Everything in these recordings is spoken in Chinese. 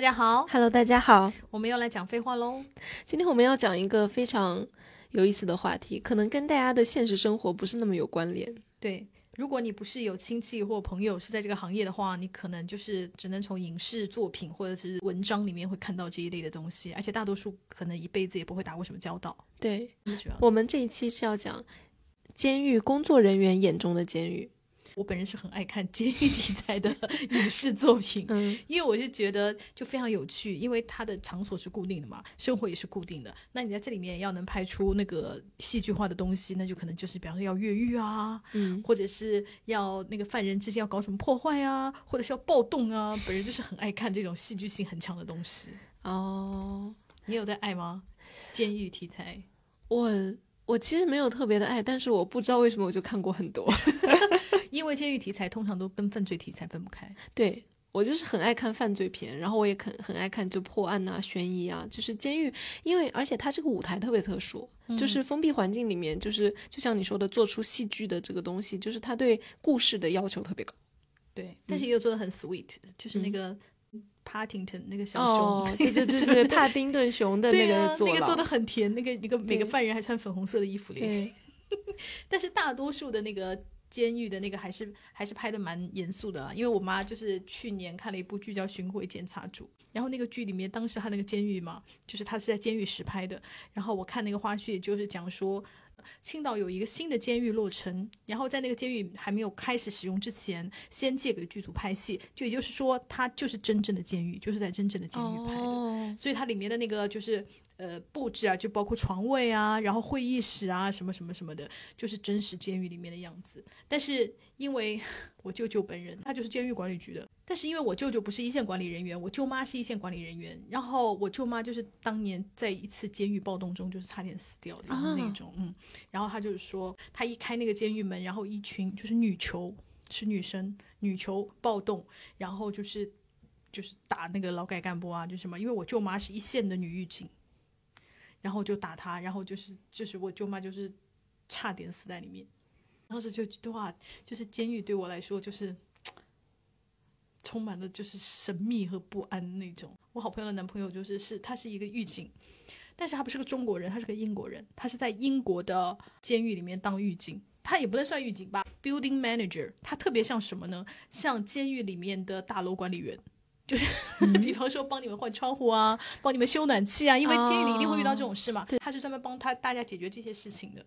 大家好，Hello，大家好，我们又来讲废话喽。今天我们要讲一个非常有意思的话题，可能跟大家的现实生活不是那么有关联。对，如果你不是有亲戚或朋友是在这个行业的话，你可能就是只能从影视作品或者是文章里面会看到这一类的东西，而且大多数可能一辈子也不会打过什么交道。对，我们这一期是要讲监狱工作人员眼中的监狱。我本人是很爱看监狱题材的 影视作品，嗯，因为我是觉得就非常有趣，因为它的场所是固定的嘛，生活也是固定的。那你在这里面要能拍出那个戏剧化的东西，那就可能就是比方说要越狱啊，嗯，或者是要那个犯人之间要搞什么破坏啊，或者是要暴动啊。本人就是很爱看这种戏剧性很强的东西。哦，你有在爱吗？监狱题材？我我其实没有特别的爱，但是我不知道为什么我就看过很多。因为监狱题材通常都跟犯罪题材分不开。对我就是很爱看犯罪片，然后我也很很爱看就破案啊、悬疑啊。就是监狱，因为而且它这个舞台特别特殊，就是封闭环境里面，就是就像你说的，做出戏剧的这个东西，就是它对故事的要求特别高。对，但是也有做的很 sweet，就是那个 Partington 那个小熊，对对对对，帕丁顿熊的那个做，那个做的很甜。那个一个每个犯人还穿粉红色的衣服对，但是大多数的那个。监狱的那个还是还是拍的蛮严肃的，因为我妈就是去年看了一部剧叫《巡回检查组》，然后那个剧里面当时他那个监狱嘛，就是他是在监狱实拍的，然后我看那个花絮就是讲说，青岛有一个新的监狱落成，然后在那个监狱还没有开始使用之前，先借给剧组拍戏，就也就是说，它就是真正的监狱，就是在真正的监狱拍的，所以它里面的那个就是。呃，布置啊，就包括床位啊，然后会议室啊，什么什么什么的，就是真实监狱里面的样子。但是因为我舅舅本人他就是监狱管理局的，但是因为我舅舅不是一线管理人员，我舅妈是一线管理人员，然后我舅妈就是当年在一次监狱暴动中就是差点死掉的那种，嗯，然后他就是说，他一开那个监狱门，然后一群就是女囚，是女生，女囚暴动，然后就是就是打那个劳改干部啊，就什么，因为我舅妈是一线的女狱警。然后就打他，然后就是就是我舅妈就是差点死在里面，当时就哇，就是监狱对我来说就是 充满了就是神秘和不安那种。我好朋友的男朋友就是是他是一个狱警，但是他不是个中国人，他是个英国人，他是在英国的监狱里面当狱警，他也不能算狱警吧，building manager，他特别像什么呢？像监狱里面的大楼管理员。就是，比方说帮你们换窗户啊，帮你们修暖气啊，因为监狱里一定会遇到这种事嘛。他是专门帮他大家解决这些事情的。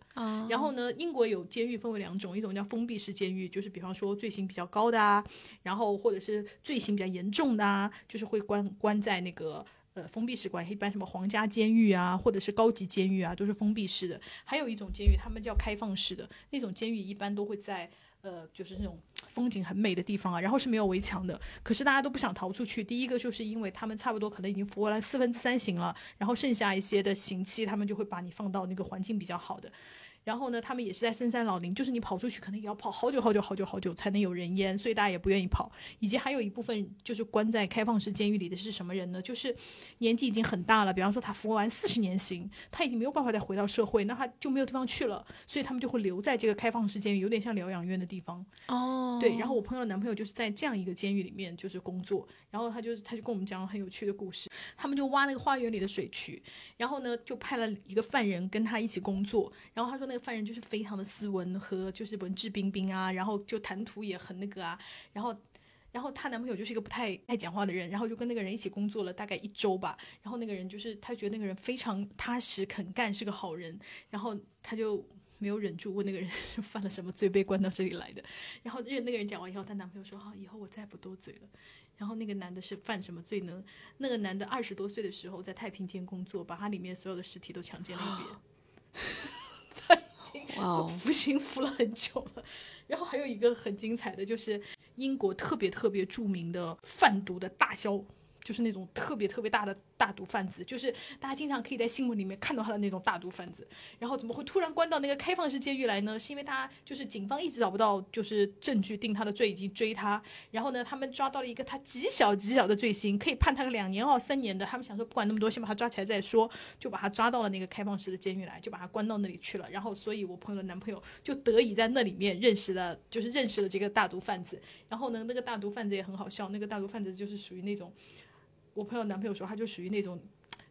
然后呢，英国有监狱分为两种，一种叫封闭式监狱，就是比方说罪行比较高的啊，然后或者是罪行比较严重的啊，就是会关关在那个呃封闭式关，一般什么皇家监狱啊，或者是高级监狱啊，都是封闭式的。还有一种监狱，他们叫开放式的，那种监狱一般都会在。呃，就是那种风景很美的地方啊，然后是没有围墙的，可是大家都不想逃出去。第一个就是因为他们差不多可能已经服了四分之三刑了，然后剩下一些的刑期，他们就会把你放到那个环境比较好的。然后呢，他们也是在深山老林，就是你跑出去可能也要跑好久好久好久好久才能有人烟，所以大家也不愿意跑。以及还有一部分就是关在开放式监狱里的是什么人呢？就是年纪已经很大了，比方说他服完四十年刑，他已经没有办法再回到社会，那他就没有地方去了，所以他们就会留在这个开放式监狱，有点像疗养院的地方。哦，对。然后我朋友的男朋友就是在这样一个监狱里面就是工作，然后他就他就跟我们讲了很有趣的故事。他们就挖那个花园里的水渠，然后呢就派了一个犯人跟他一起工作，然后他说那。那个犯人就是非常的斯文和就是文质彬彬啊，然后就谈吐也很那个啊，然后，然后她男朋友就是一个不太爱讲话的人，然后就跟那个人一起工作了大概一周吧，然后那个人就是他觉得那个人非常踏实肯干，是个好人，然后他就没有忍住问那个人 犯了什么罪被关到这里来的，然后那个人讲完以后，她男朋友说好，以后我再不多嘴了。然后那个男的是犯什么罪呢？那个男的二十多岁的时候在太平间工作，把他里面所有的尸体都强奸了一遍。服刑服了很久了，然后还有一个很精彩的就是英国特别特别著名的贩毒的大枭。就是那种特别特别大的大毒贩子，就是大家经常可以在新闻里面看到他的那种大毒贩子。然后怎么会突然关到那个开放式监狱来呢？是因为他就是警方一直找不到就是证据定他的罪，已经追他。然后呢，他们抓到了一个他极小极小的罪行，可以判他个两年或三年的。他们想说不管那么多，先把他抓起来再说，就把他抓到了那个开放式的监狱来，就把他关到那里去了。然后，所以我朋友的男朋友就得以在那里面认识了，就是认识了这个大毒贩子。然后呢，那个大毒贩子也很好笑，那个大毒贩子就是属于那种。我朋友男朋友说，他就属于那种。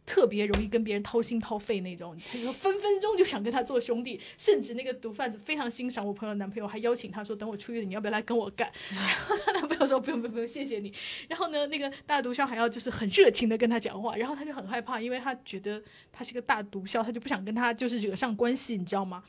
特别容易跟别人掏心掏肺那种，他就分分钟就想跟他做兄弟，甚至那个毒贩子非常欣赏我朋友男朋友，还邀请他说等我出狱了，你要不要来跟我干？然后他男朋友说不用不用不用，谢谢你。然后呢，那个大毒枭还要就是很热情的跟他讲话，然后他就很害怕，因为他觉得他是个大毒枭，他就不想跟他就是惹上关系，你知道吗？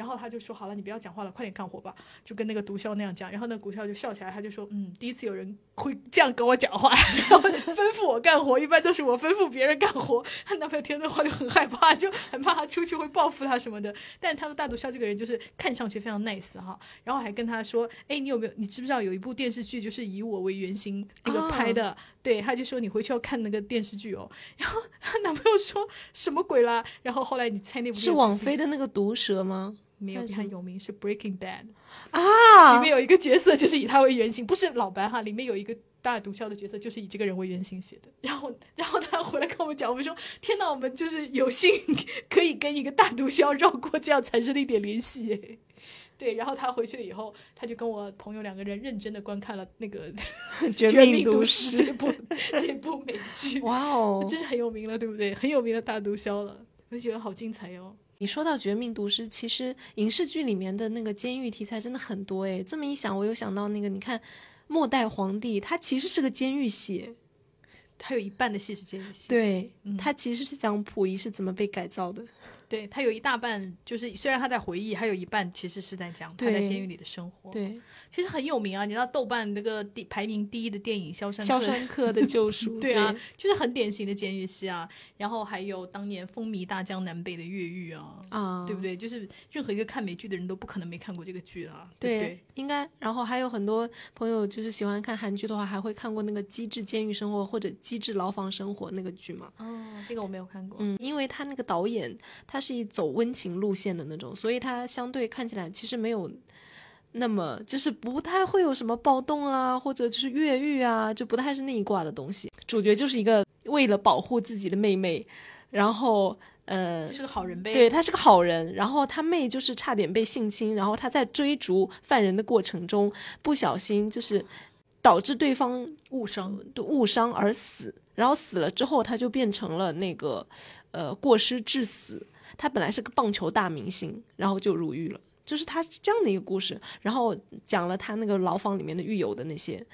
然后他就说好了，你不要讲话了，快点干活吧，就跟那个毒枭那样讲。然后那毒枭就笑起来，他就说嗯，第一次有人会这样跟我讲话，然后吩咐我干活，一般都是我吩咐别人干活。他男朋友听这话就很害怕，就很怕他出去会报复他什么的。但他说大毒枭这个人就是看上去非常 nice 哈，然后还跟他说，哎，你有没有你知不知道有一部电视剧就是以我为原型那个拍的？对，他就说你回去要看那个电视剧哦。然后她男朋友说什么鬼啦？然后后来你猜那部是网飞的那个毒蛇吗？没有比他有名是 Breaking Bad 啊，里面有一个角色就是以他为原型，不是老白哈，里面有一个大毒枭的角色就是以这个人为原型写的。然后，然后他回来跟我们讲，我们说天哪，我们就是有幸可以跟一个大毒枭绕过这样产生了一点联系。对，然后他回去了以后，他就跟我朋友两个人认真的观看了那个《绝命毒师》这部这部美剧。哇哦，真是很有名了，对不对？很有名的大毒枭了，我觉得好精彩哟。你说到《绝命毒师》，其实影视剧里面的那个监狱题材真的很多诶。这么一想，我又想到那个，你看《末代皇帝》，他其实是个监狱戏，他有一半的戏是监狱戏。对，他其实是讲溥仪是怎么被改造的。对他有一大半，就是虽然他在回忆，还有一半其实是在讲他在监狱里的生活。对，其实很有名啊，你知道豆瓣那个第排名第一的电影《肖申肖申克的救赎 》对啊，就是很典型的监狱戏啊。然后还有当年风靡大江南北的越狱啊，啊，对不对？就是任何一个看美剧的人都不可能没看过这个剧啊。对，应该。然后还有很多朋友就是喜欢看韩剧的话，还会看过那个《机智监狱生活》或者《机智牢房生活》那个剧嘛。哦，这个我没有看过。嗯，因为他那个导演他。是一走温情路线的那种，所以它相对看起来其实没有那么，就是不太会有什么暴动啊，或者就是越狱啊，就不太是那一挂的东西。主角就是一个为了保护自己的妹妹，然后呃，就是个好人呗。对他是个好人，然后他妹就是差点被性侵，然后他在追逐犯人的过程中不小心就是导致对方误伤，误伤而死，然后死了之后他就变成了那个呃过失致死。他本来是个棒球大明星，然后就入狱了，就是他这样的一个故事。然后讲了他那个牢房里面的狱友的那些。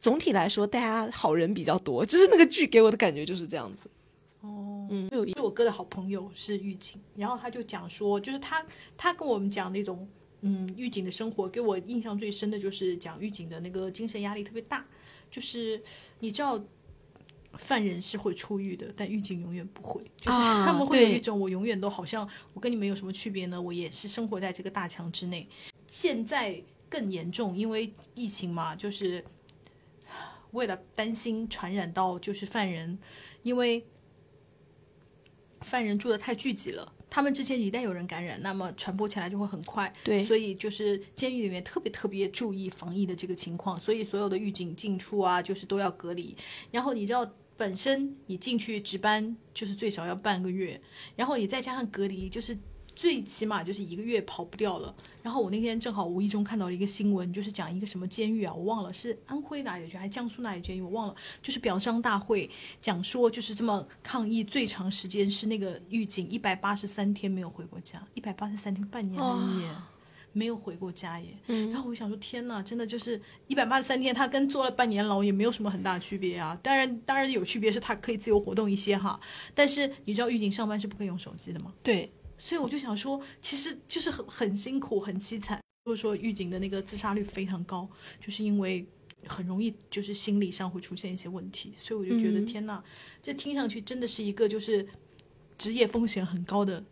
总体来说，大家好人比较多，就是那个剧给我的感觉就是这样子。哦，嗯，就有我哥的好朋友是狱警，然后他就讲说，就是他他跟我们讲那种嗯狱警的生活，给我印象最深的就是讲狱警的那个精神压力特别大，就是你知道。犯人是会出狱的，但狱警永远不会，就是他们会有一种我永远都好像我跟你们有什么区别呢？我也是生活在这个大墙之内。现在更严重，因为疫情嘛，就是为了担心传染到就是犯人，因为犯人住的太聚集了，他们之间一旦有人感染，那么传播起来就会很快。对，所以就是监狱里面特别特别注意防疫的这个情况，所以所有的狱警进出啊，就是都要隔离。然后你知道。本身你进去值班就是最少要半个月，然后你再加上隔离，就是最起码就是一个月跑不掉了。然后我那天正好无意中看到了一个新闻，就是讲一个什么监狱啊，我忘了是安徽哪里监还是江苏哪里监狱，我忘了。就是表彰大会讲说，就是这么抗议最长时间是那个狱警一百八十三天没有回过家，一百八十三天半年一年。没有回过家耶，嗯然后我想说，天呐，真的就是一百八十三天，他跟坐了半年牢也没有什么很大区别啊。当然，当然有区别是他可以自由活动一些哈。但是你知道狱警上班是不可以用手机的吗？对，所以我就想说，其实就是很很辛苦，很凄惨。就是说狱警的那个自杀率非常高，就是因为很容易就是心理上会出现一些问题。所以我就觉得，天呐，这听上去真的是一个就是职业风险很高的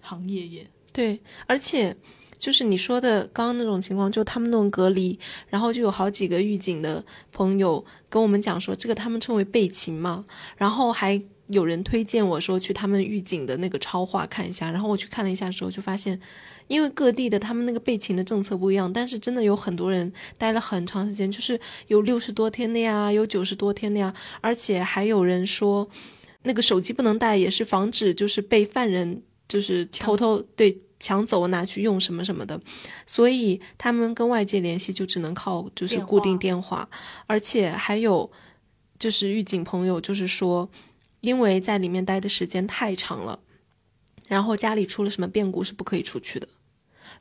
行业耶。对，而且。就是你说的刚刚那种情况，就他们那种隔离，然后就有好几个狱警的朋友跟我们讲说，这个他们称为备勤嘛。然后还有人推荐我说去他们狱警的那个超话看一下。然后我去看了一下的时候，就发现，因为各地的他们那个备勤的政策不一样，但是真的有很多人待了很长时间，就是有六十多天的呀，有九十多天的呀，而且还有人说，那个手机不能带，也是防止就是被犯人就是偷偷对。抢走拿去用什么什么的，所以他们跟外界联系就只能靠就是固定电话，而且还有就是狱警朋友，就是说，因为在里面待的时间太长了，然后家里出了什么变故是不可以出去的，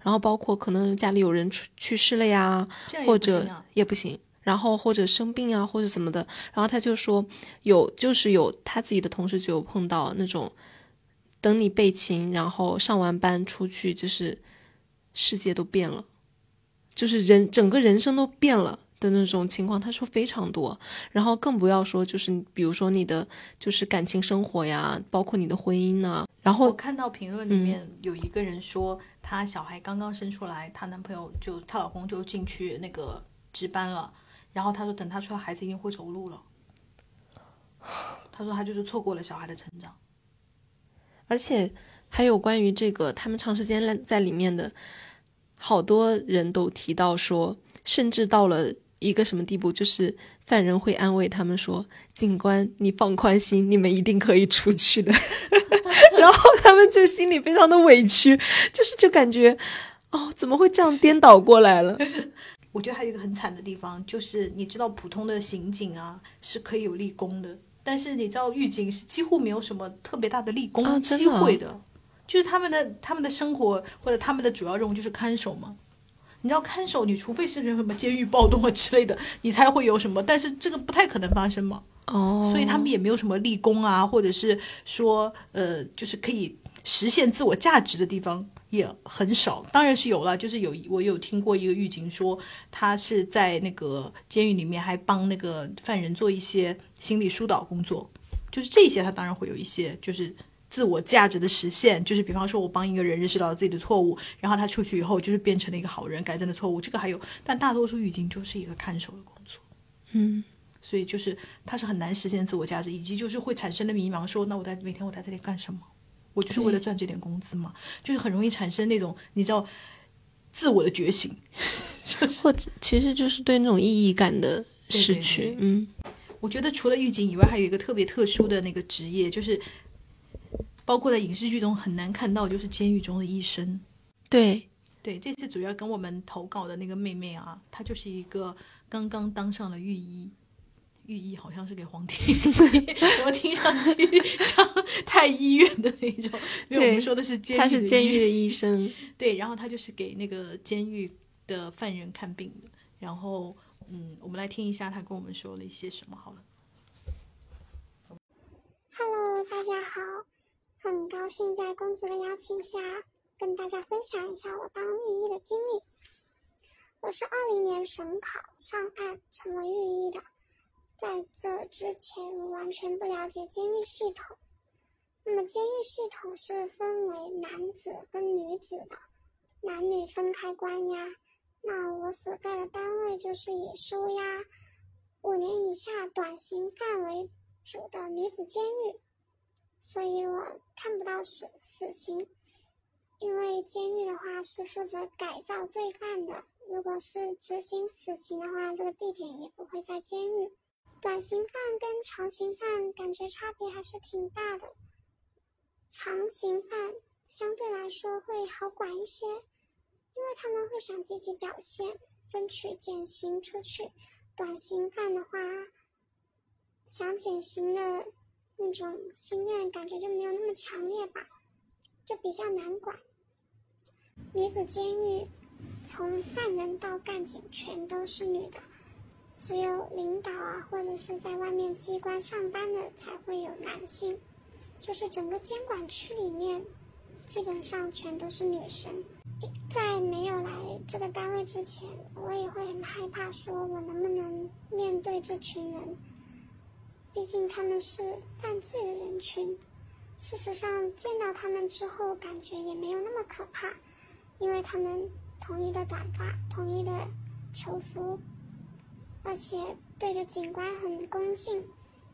然后包括可能家里有人去去世了呀，或者也不行，然后或者生病啊或者什么的，然后他就说有就是有他自己的同事就有碰到那种，等你备勤，然后上完班出去，就是世界都变了，就是人整个人生都变了。的那种情况，他说非常多，然后更不要说就是比如说你的就是感情生活呀，包括你的婚姻呐。然后我看到评论里面有一个人说，她小孩刚刚生出来，她男朋友就她老公就进去那个值班了，然后她说等她出来，孩子已经会走路了。她说她就是错过了小孩的成长，而且还有关于这个他们长时间在里面的，好多人都提到说，甚至到了。一个什么地步？就是犯人会安慰他们说：“警官，你放宽心，你们一定可以出去的。” 然后他们就心里非常的委屈，就是就感觉，哦，怎么会这样颠倒过来了？我觉得还有一个很惨的地方，就是你知道，普通的刑警啊是可以有立功的，但是你知道，狱警是几乎没有什么特别大的立功机会的，就是他们的他们的生活或者他们的主要任务就是看守嘛。你知道看守，你除非是什么监狱暴动啊之类的，你才会有什么，但是这个不太可能发生嘛。哦，所以他们也没有什么立功啊，或者是说，呃，就是可以实现自我价值的地方也很少。当然是有了，就是有我有听过一个狱警说，他是在那个监狱里面还帮那个犯人做一些心理疏导工作，就是这些他当然会有一些就是。自我价值的实现，就是比方说，我帮一个人认识到自己的错误，然后他出去以后就是变成了一个好人，改正了错误。这个还有，但大多数狱警就是一个看守的工作，嗯，所以就是他是很难实现自我价值，以及就是会产生的迷茫，说那我在每天我在这里干什么？我就是为了赚这点工资嘛，就是很容易产生那种你知道自我的觉醒，就或者其实就是对那种意义感的失去。嗯，我觉得除了狱警以外，还有一个特别特殊的那个职业就是。包括在影视剧中很难看到，就是监狱中的医生。对对，这次主要跟我们投稿的那个妹妹啊，她就是一个刚刚当上了御医，御医好像是给皇帝，我听上去像太医院的那种。因为我们说的是监狱，他是监狱的医生。对，然后他就是给那个监狱的犯人看病的。然后，嗯，我们来听一下他跟我们说了一些什么好了。Hello，大家好。很高兴在公子的邀请下，跟大家分享一下我当御医的经历。我是二零年省考上岸成为御医的，在这之前我完全不了解监狱系统。那么监狱系统是分为男子跟女子的，男女分开关押。那我所在的单位就是以收押五年以下短刑犯为主的女子监狱。所以我看不到死死刑，因为监狱的话是负责改造罪犯的。如果是执行死刑的话，这个地点也不会在监狱。短刑犯跟长刑犯感觉差别还是挺大的。长刑犯相对来说会好管一些，因为他们会想积极表现，争取减刑出去。短刑犯的话，想减刑的。那种心愿感觉就没有那么强烈吧，就比较难管。女子监狱从犯人到干警全都是女的，只有领导啊或者是在外面机关上班的才会有男性。就是整个监管区里面，基本上全都是女生。在没有来这个单位之前，我也会很害怕，说我能不能面对这群人。毕竟他们是犯罪的人群，事实上见到他们之后，感觉也没有那么可怕，因为他们统一的短发，统一的囚服，而且对着警官很恭敬。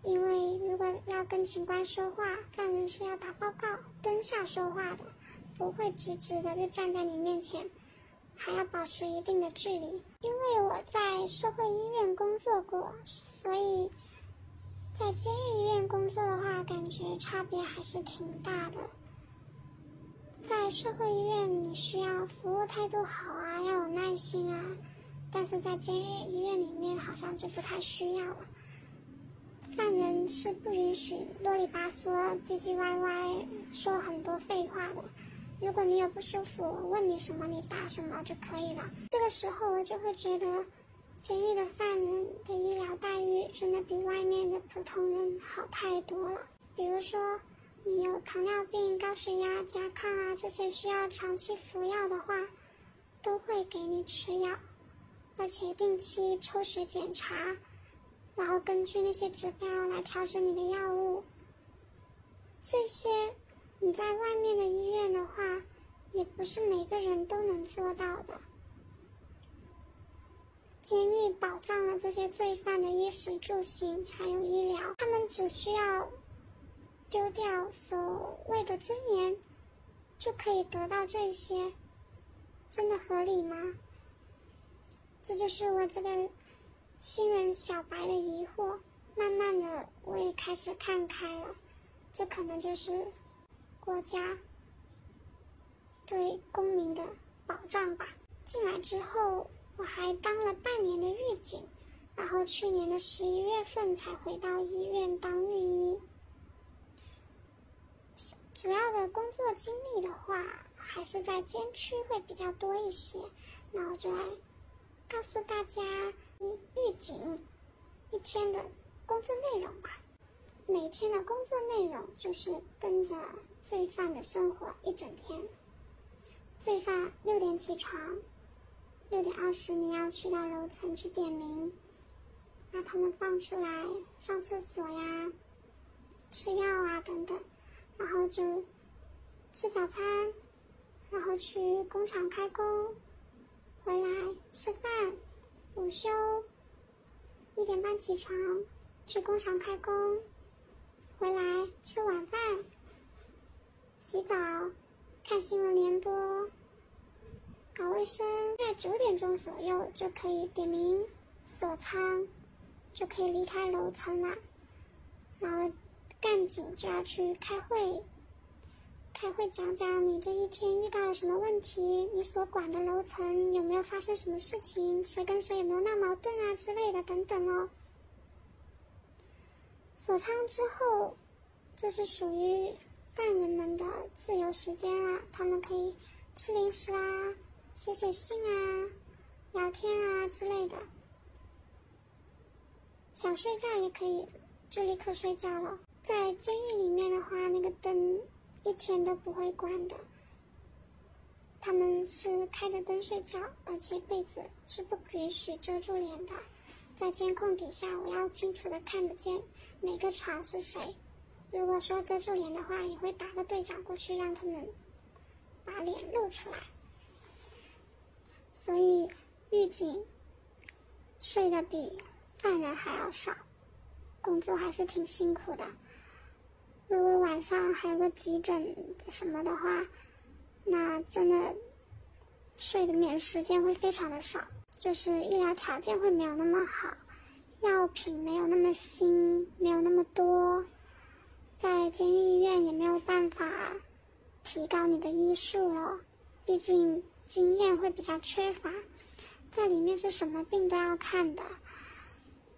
因为如果要跟警官说话，犯人是要打报告、蹲下说话的，不会直直的就站在你面前，还要保持一定的距离。因为我在社会医院工作过，所以。在监狱医院工作的话，感觉差别还是挺大的。在社会医院，你需要服务态度好啊，要有耐心啊；但是在监狱医院里面，好像就不太需要了。犯人是不允许啰里吧嗦、唧唧歪歪说很多废话的。如果你有不舒服，问你什么，你答什么就可以了。这个时候我就会觉得，监狱的犯人的医疗待遇真的比外面的普通人好太多了。比如说，你有糖尿病、高血压、甲亢啊这些需要长期服药的话，都会给你吃药，而且定期抽血检查。然后根据那些指标来调整你的药物。这些你在外面的医院的话，也不是每个人都能做到的。监狱保障了这些罪犯的衣食住行，还有医疗，他们只需要丢掉所谓的尊严，就可以得到这些，真的合理吗？这就是我这个。新人小白的疑惑，慢慢的我也开始看开了，这可能就是国家对公民的保障吧。进来之后，我还当了半年的狱警，然后去年的十一月份才回到医院当御医。主要的工作经历的话，还是在监区会比较多一些。那我就来告诉大家。一预警一天的工作内容吧，每天的工作内容就是跟着罪犯的生活一整天。罪犯六点起床，六点二十你要去到楼层去点名，把他们放出来上厕所呀、吃药啊等等，然后就吃早餐，然后去工厂开工，回来吃饭。午休，一点半起床，去工厂开工，回来吃晚饭，洗澡，看新闻联播，搞卫生。在九点钟左右就可以点名锁仓，就可以离开楼层了。然后干警就要去开会。开会讲讲你这一天遇到了什么问题，你所管的楼层有没有发生什么事情，谁跟谁有没有闹矛盾啊之类的等等哦。锁仓之后，就是属于犯人们的自由时间了，他们可以吃零食啊、写写信啊、聊天啊之类的。想睡觉也可以，就立刻睡觉了。在监狱里面的话，那个灯。一天都不会关的，他们是开着灯睡觉，而且被子是不允许遮住脸的。在监控底下，我要清楚的看得见每个床是谁。如果说遮住脸的话，也会打个对讲过去，让他们把脸露出来。所以狱警睡得比犯人还要少，工作还是挺辛苦的。如果晚上还有个急诊什么的话，那真的睡的眠时间会非常的少，就是医疗条件会没有那么好，药品没有那么新，没有那么多，在监狱医院也没有办法提高你的医术了，毕竟经验会比较缺乏，在里面是什么病都要看的。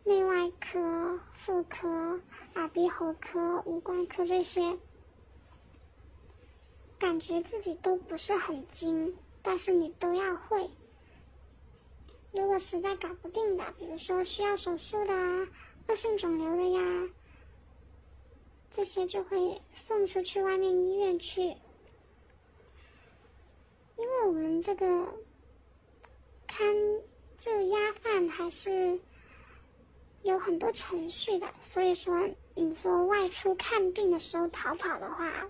内外科、妇科、耳鼻喉科、五官科这些，感觉自己都不是很精，但是你都要会。如果实在搞不定的，比如说需要手术的啊、恶性肿瘤的呀，这些就会送出去外面医院去。因为我们这个看就压饭还是。有很多程序的，所以说你说外出看病的时候逃跑的话，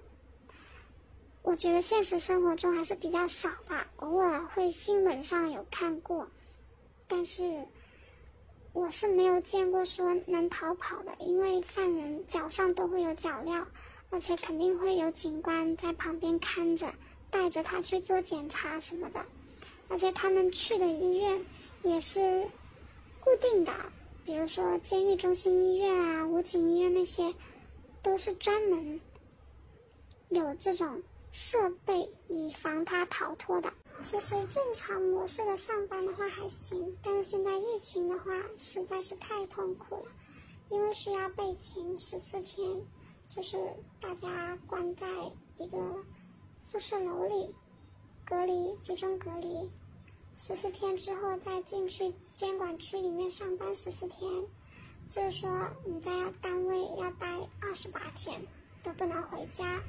我觉得现实生活中还是比较少吧。偶尔会新闻上有看过，但是我是没有见过说能逃跑的，因为犯人脚上都会有脚镣，而且肯定会有警官在旁边看着，带着他去做检查什么的，而且他们去的医院也是固定的。比如说，监狱中心医院啊、武警医院那些，都是专门有这种设备以防他逃脱的。其实正常模式的上班的话还行，但是现在疫情的话实在是太痛苦了，因为需要备勤十四天，就是大家关在一个宿舍楼里隔离，集中隔离十四天之后，再进去监管区里面上班十四天，就是说你在单位要待二十八天都不能回家。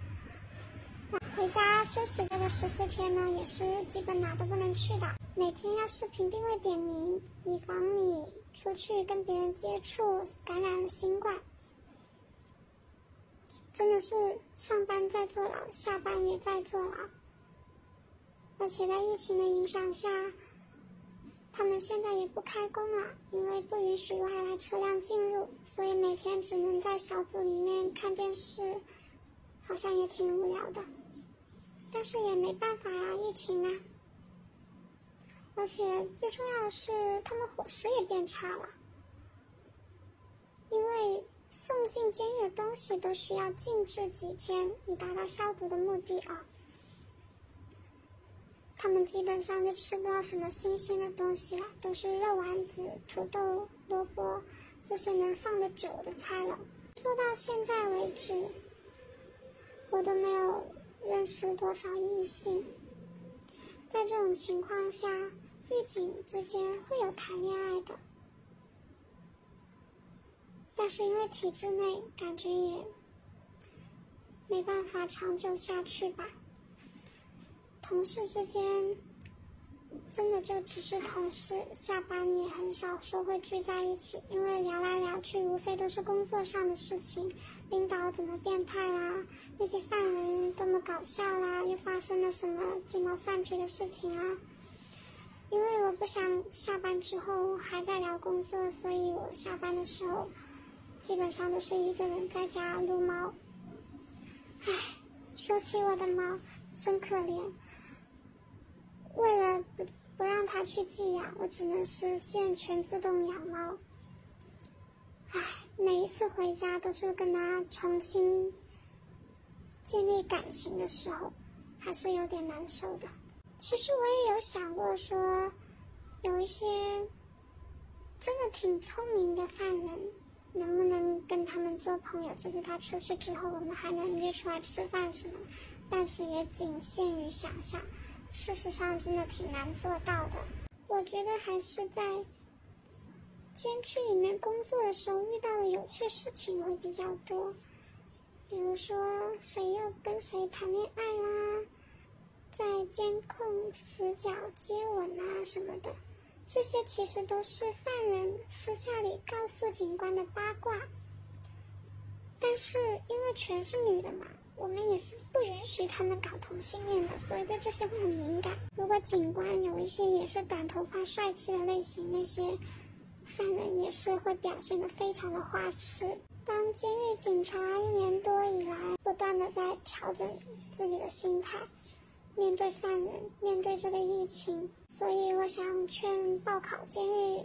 回家休息这个十四天呢，也是基本哪都不能去的，每天要视频定位点名，以防你出去跟别人接触感染了新冠。真的是上班在坐牢，下班也在坐牢。而且在疫情的影响下，他们现在也不开工了，因为不允许外来车辆进入，所以每天只能在小组里面看电视，好像也挺无聊的。但是也没办法呀，疫情啊。而且最重要的是，他们伙食也变差了，因为送进监狱的东西都需要静置几天，以达到消毒的目的啊。他们基本上就吃不到什么新鲜的东西了，都是肉丸子、土豆、萝卜这些能放得久的菜了。做到现在为止，我都没有。认识多少异性？在这种情况下，狱警之间会有谈恋爱的，但是因为体制内，感觉也没办法长久下去吧。同事之间。真的就只是同事，下班也很少说会聚在一起，因为聊来聊去，无非都是工作上的事情，领导怎么变态啦，那些犯人多么搞笑啦，又发生了什么鸡毛蒜皮的事情啊。因为我不想下班之后还在聊工作，所以我下班的时候基本上都是一个人在家撸猫。唉，说起我的猫，真可怜。为了不不让它去寄养，我只能实现全自动养猫。唉，每一次回家都是跟它重新建立感情的时候，还是有点难受的。其实我也有想过说，有一些真的挺聪明的犯人，能不能跟他们做朋友？就是他出去之后，我们还能约出来吃饭什么。但是也仅限于想象。事实上，真的挺难做到的。我觉得还是在监区里面工作的时候遇到的有趣事情会比较多，比如说谁又跟谁谈恋爱啦，在监控死角接吻啊什么的，这些其实都是犯人私下里告诉警官的八卦。但是因为全是女的嘛。我们也是不允许他们搞同性恋的，所以对这些会很敏感。如果警官有一些也是短头发帅气的类型，那些犯人也是会表现的非常的花痴。当监狱警察一年多以来，不断的在调整自己的心态，面对犯人，面对这个疫情，所以我想劝报考监狱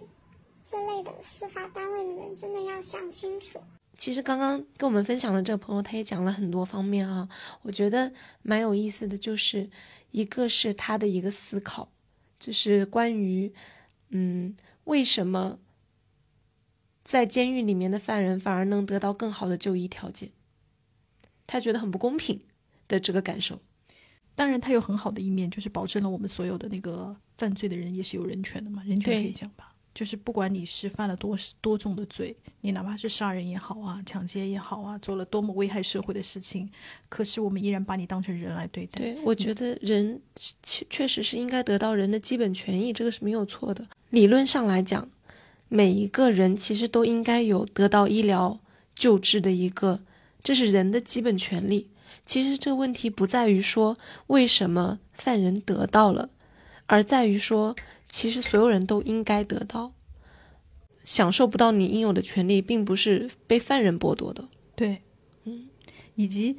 这类的司法单位的人，真的要想清楚。其实刚刚跟我们分享的这个朋友，他也讲了很多方面啊，我觉得蛮有意思的，就是一个是他的一个思考，就是关于，嗯，为什么在监狱里面的犯人反而能得到更好的就医条件，他觉得很不公平的这个感受。当然，他有很好的一面，就是保证了我们所有的那个犯罪的人也是有人权的嘛，人权可以讲吧。就是不管你是犯了多多重的罪，你哪怕是杀人也好啊，抢劫也好啊，做了多么危害社会的事情，可是我们依然把你当成人来对待。对，我觉得人确确实是应该得到人的基本权益，这个是没有错的。理论上来讲，每一个人其实都应该有得到医疗救治的一个，这是人的基本权利。其实这个问题不在于说为什么犯人得到了，而在于说。其实所有人都应该得到，享受不到你应有的权利，并不是被犯人剥夺的。对，嗯，以及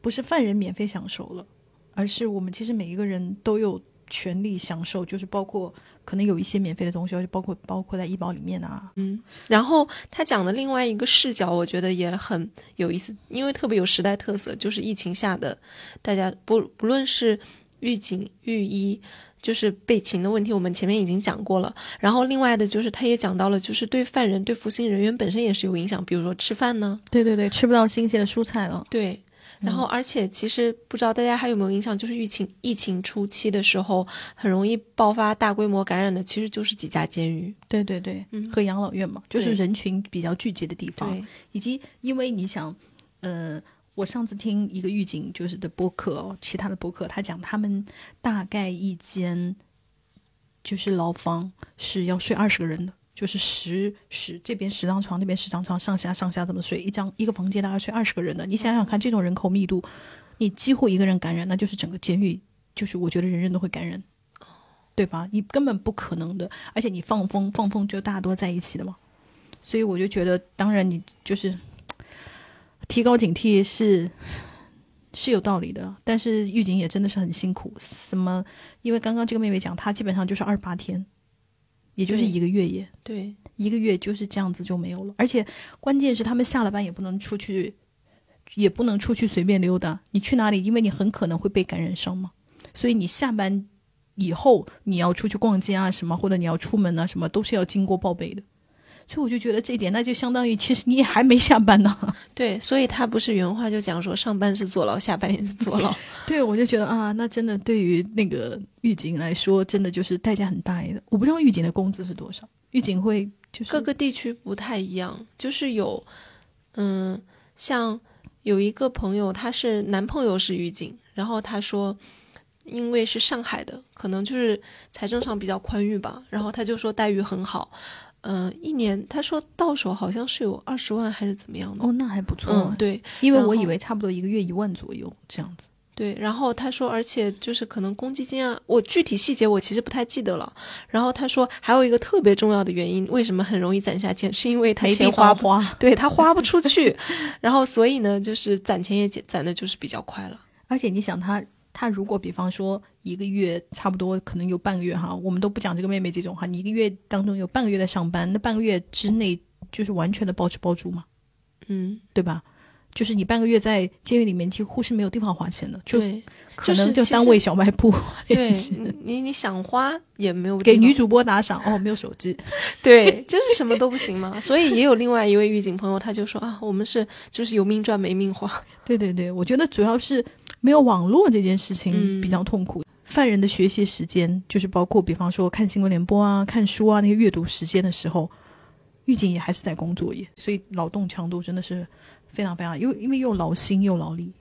不是犯人免费享受了，而是我们其实每一个人都有权利享受，就是包括可能有一些免费的东西，而且包括包括在医保里面啊。嗯，然后他讲的另外一个视角，我觉得也很有意思，因为特别有时代特色，就是疫情下的大家不不论是狱警、狱医。就是被擒的问题，我们前面已经讲过了。然后另外的就是他也讲到了，就是对犯人、对服刑人员本身也是有影响，比如说吃饭呢，对对对，吃不到新鲜的蔬菜了。对。然后，而且其实不知道大家还有没有印象，就是疫情疫情初期的时候，很容易爆发大规模感染的，其实就是几家监狱。对对对，和养老院嘛，就是人群比较聚集的地方，以及因为你想，呃。我上次听一个狱警就是的播客哦，其他的播客，他讲他们大概一间就是牢房是要睡二十个人的，就是十十这边十张床，那边十张床，上下上下这么睡，一张一个房间大概睡二十个人的。你想想看，这种人口密度，你几乎一个人感染，那就是整个监狱，就是我觉得人人都会感染，对吧？你根本不可能的，而且你放风放风就大家都在一起的嘛，所以我就觉得，当然你就是。提高警惕是是有道理的，但是狱警也真的是很辛苦。什么？因为刚刚这个妹妹讲，她基本上就是二十八天，也就是一个月耶。对，一个月就是这样子就没有了。而且关键是他们下了班也不能出去，也不能出去随便溜达。你去哪里？因为你很可能会被感染上嘛。所以你下班以后你要出去逛街啊什么，或者你要出门啊什么，都是要经过报备的。所以我就觉得这一点，那就相当于其实你也还没下班呢。对，所以他不是原话就讲说上班是坐牢，下班也是坐牢。对，我就觉得啊，那真的对于那个狱警来说，真的就是代价很大的。我不知道狱警的工资是多少，狱警会就是各个地区不太一样，就是有，嗯，像有一个朋友，他是男朋友是狱警，然后他说，因为是上海的，可能就是财政上比较宽裕吧，然后他就说待遇很好。嗯，一年他说到手好像是有二十万还是怎么样的哦，那还不错。嗯，对，因为我以为差不多一个月一万左右这样子。对，然后他说，而且就是可能公积金啊，我具体细节我其实不太记得了。然后他说还有一个特别重要的原因，为什么很容易攒下钱，是因为他钱花不花，对他花不出去，然后所以呢，就是攒钱也攒攒的就是比较快了。而且你想他。他如果比方说一个月差不多可能有半个月哈，我们都不讲这个妹妹这种哈，你一个月当中有半个月在上班，那半个月之内就是完全的包吃包住嘛，嗯，对吧？就是你半个月在监狱里面几乎是没有地方花钱的，就可能就单位小卖部。对，你你想花也没有。给女主播打赏哦，没有手机。对，就是什么都不行嘛。所以也有另外一位狱警朋友，他就说啊，我们是就是有命赚没命花。对对对，我觉得主要是。没有网络这件事情比较痛苦。犯人的学习时间，就是包括比方说看新闻联播啊、看书啊那些阅读时间的时候，狱警也还是在工作耶，所以劳动强度真的是非常非常，因为因为又劳心又劳力。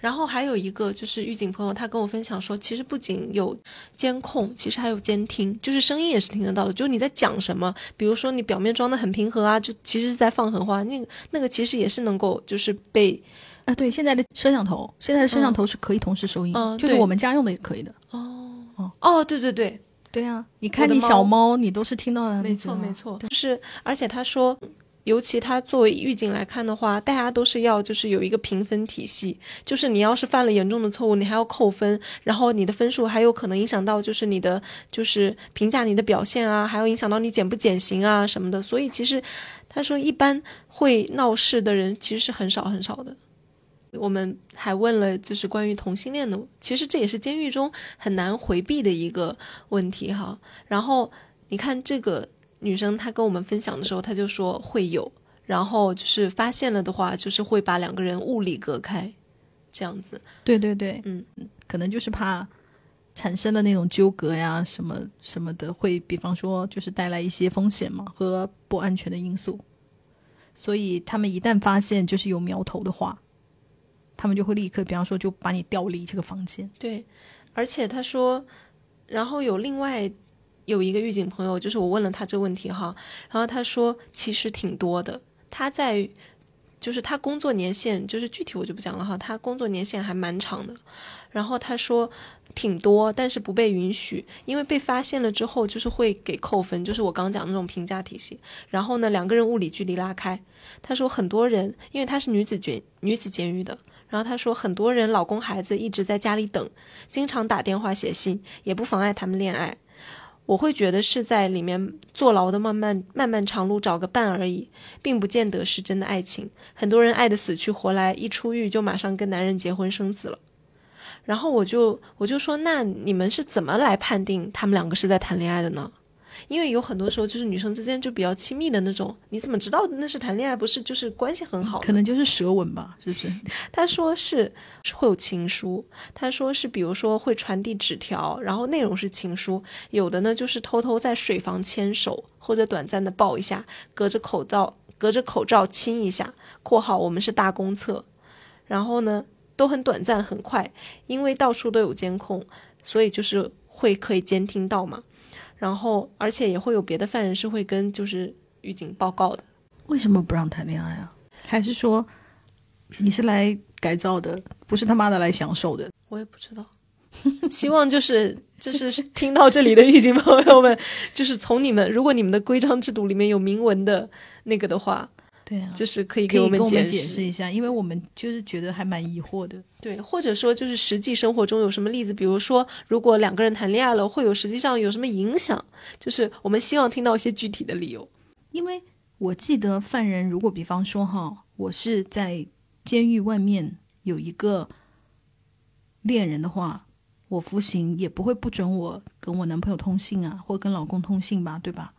然后还有一个就是狱警朋友，他跟我分享说，其实不仅有监控，其实还有监听，就是声音也是听得到的，就是你在讲什么，比如说你表面装的很平和啊，就其实是在放狠话，那个那个其实也是能够就是被。啊，对，现在的摄像头，现在的摄像头是可以同时收音，就是我们家用的也可以的。哦哦哦，对对对对啊！你看你小猫，你都是听到的。没错没错，就是而且他说，尤其他作为狱警来看的话，大家都是要就是有一个评分体系，就是你要是犯了严重的错误，你还要扣分，然后你的分数还有可能影响到就是你的就是评价你的表现啊，还有影响到你减不减刑啊什么的。所以其实他说，一般会闹事的人其实是很少很少的。我们还问了，就是关于同性恋的，其实这也是监狱中很难回避的一个问题哈。然后你看这个女生，她跟我们分享的时候，她就说会有，然后就是发现了的话，就是会把两个人物理隔开，这样子。对对对，嗯，可能就是怕产生的那种纠葛呀，什么什么的，会比方说就是带来一些风险嘛和不安全的因素，所以他们一旦发现就是有苗头的话。他们就会立刻，比方说，就把你调离这个房间。对，而且他说，然后有另外有一个狱警朋友，就是我问了他这个问题哈，然后他说其实挺多的。他在就是他工作年限，就是具体我就不讲了哈，他工作年限还蛮长的。然后他说挺多，但是不被允许，因为被发现了之后就是会给扣分，就是我刚讲那种评价体系。然后呢，两个人物理距离拉开。他说很多人，因为他是女子监女子监狱的。然后他说，很多人老公孩子一直在家里等，经常打电话写信，也不妨碍他们恋爱。我会觉得是在里面坐牢的漫漫漫漫长路找个伴而已，并不见得是真的爱情。很多人爱的死去活来，一出狱就马上跟男人结婚生子了。然后我就我就说，那你们是怎么来判定他们两个是在谈恋爱的呢？因为有很多时候就是女生之间就比较亲密的那种，你怎么知道那是谈恋爱，不是就是关系很好？可能就是舌吻吧，是不是？他说是是会有情书，他说是比如说会传递纸条，然后内容是情书，有的呢就是偷偷在水房牵手，或者短暂的抱一下，隔着口罩隔着口罩亲一下（括号我们是大公厕），然后呢都很短暂很快，因为到处都有监控，所以就是会可以监听到嘛。然后而且也会有别的犯人是会跟就是狱警报告的。为什么不让谈恋爱啊？还是说你是来改造的，不是他妈的来享受的？我也不知道，希望就是就是听到这里的狱警朋友们，就是从你们如果你们的规章制度里面有明文的那个的话，对啊，就是可以给我们解释一下，因为我们就是觉得还蛮疑惑的。对，或者说就是实际生活中有什么例子，比如说如果两个人谈恋爱了，会有实际上有什么影响？就是我们希望听到一些具体的理由。因为我记得犯人如果比方说哈，我是在监狱外面有一个恋人的话，我服刑也不会不准我跟我男朋友通信啊，或跟老公通信吧，对吧？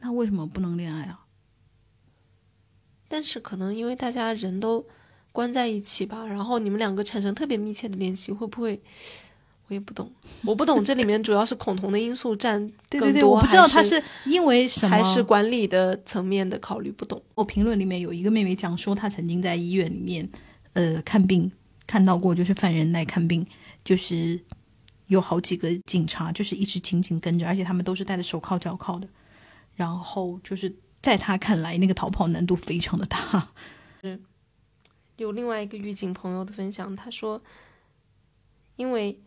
那为什么不能恋爱啊？但是可能因为大家人都关在一起吧，然后你们两个产生特别密切的联系，会不会？我也不懂，我不懂这里面主要是恐同的因素占 更多，对对对，我不知道他是因为什么，还是管理的层面的考虑，不懂。我评论里面有一个妹妹讲说，她曾经在医院里面，呃，看病看到过，就是犯人来看病，就是有好几个警察，就是一直紧紧跟着，而且他们都是戴着手铐脚铐的，然后就是在他看来，那个逃跑难度非常的大。嗯有另外一个狱警朋友的分享，他说，因为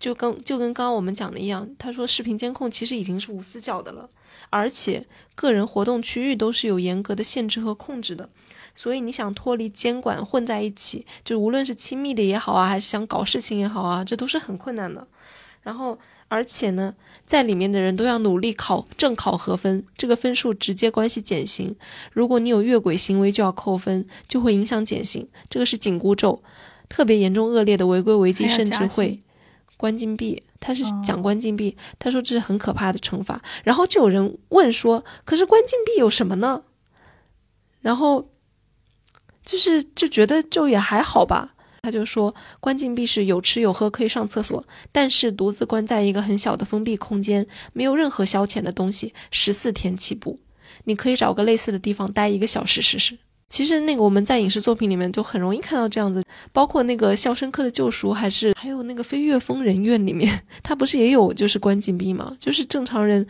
就跟就跟刚刚我们讲的一样，他说视频监控其实已经是无死角的了，而且个人活动区域都是有严格的限制和控制的，所以你想脱离监管混在一起，就无论是亲密的也好啊，还是想搞事情也好啊，这都是很困难的。然后，而且呢，在里面的人都要努力考正考核分，这个分数直接关系减刑。如果你有越轨行为，就要扣分，就会影响减刑。这个是紧箍咒，特别严重恶劣的违规违纪，甚至会关禁闭。他是哦讲关禁闭，他说这是很可怕的惩罚。然后就有人问说，可是关禁闭有什么呢？然后就是就觉得就也还好吧。他就说，关禁闭室有吃有喝，可以上厕所，但是独自关在一个很小的封闭空间，没有任何消遣的东西，十四天起步。你可以找个类似的地方待一个小时试试。其实那个我们在影视作品里面就很容易看到这样子，包括那个《肖申克的救赎》，还是还有那个《飞越疯人院》里面，他不是也有就是关禁闭吗？就是正常人，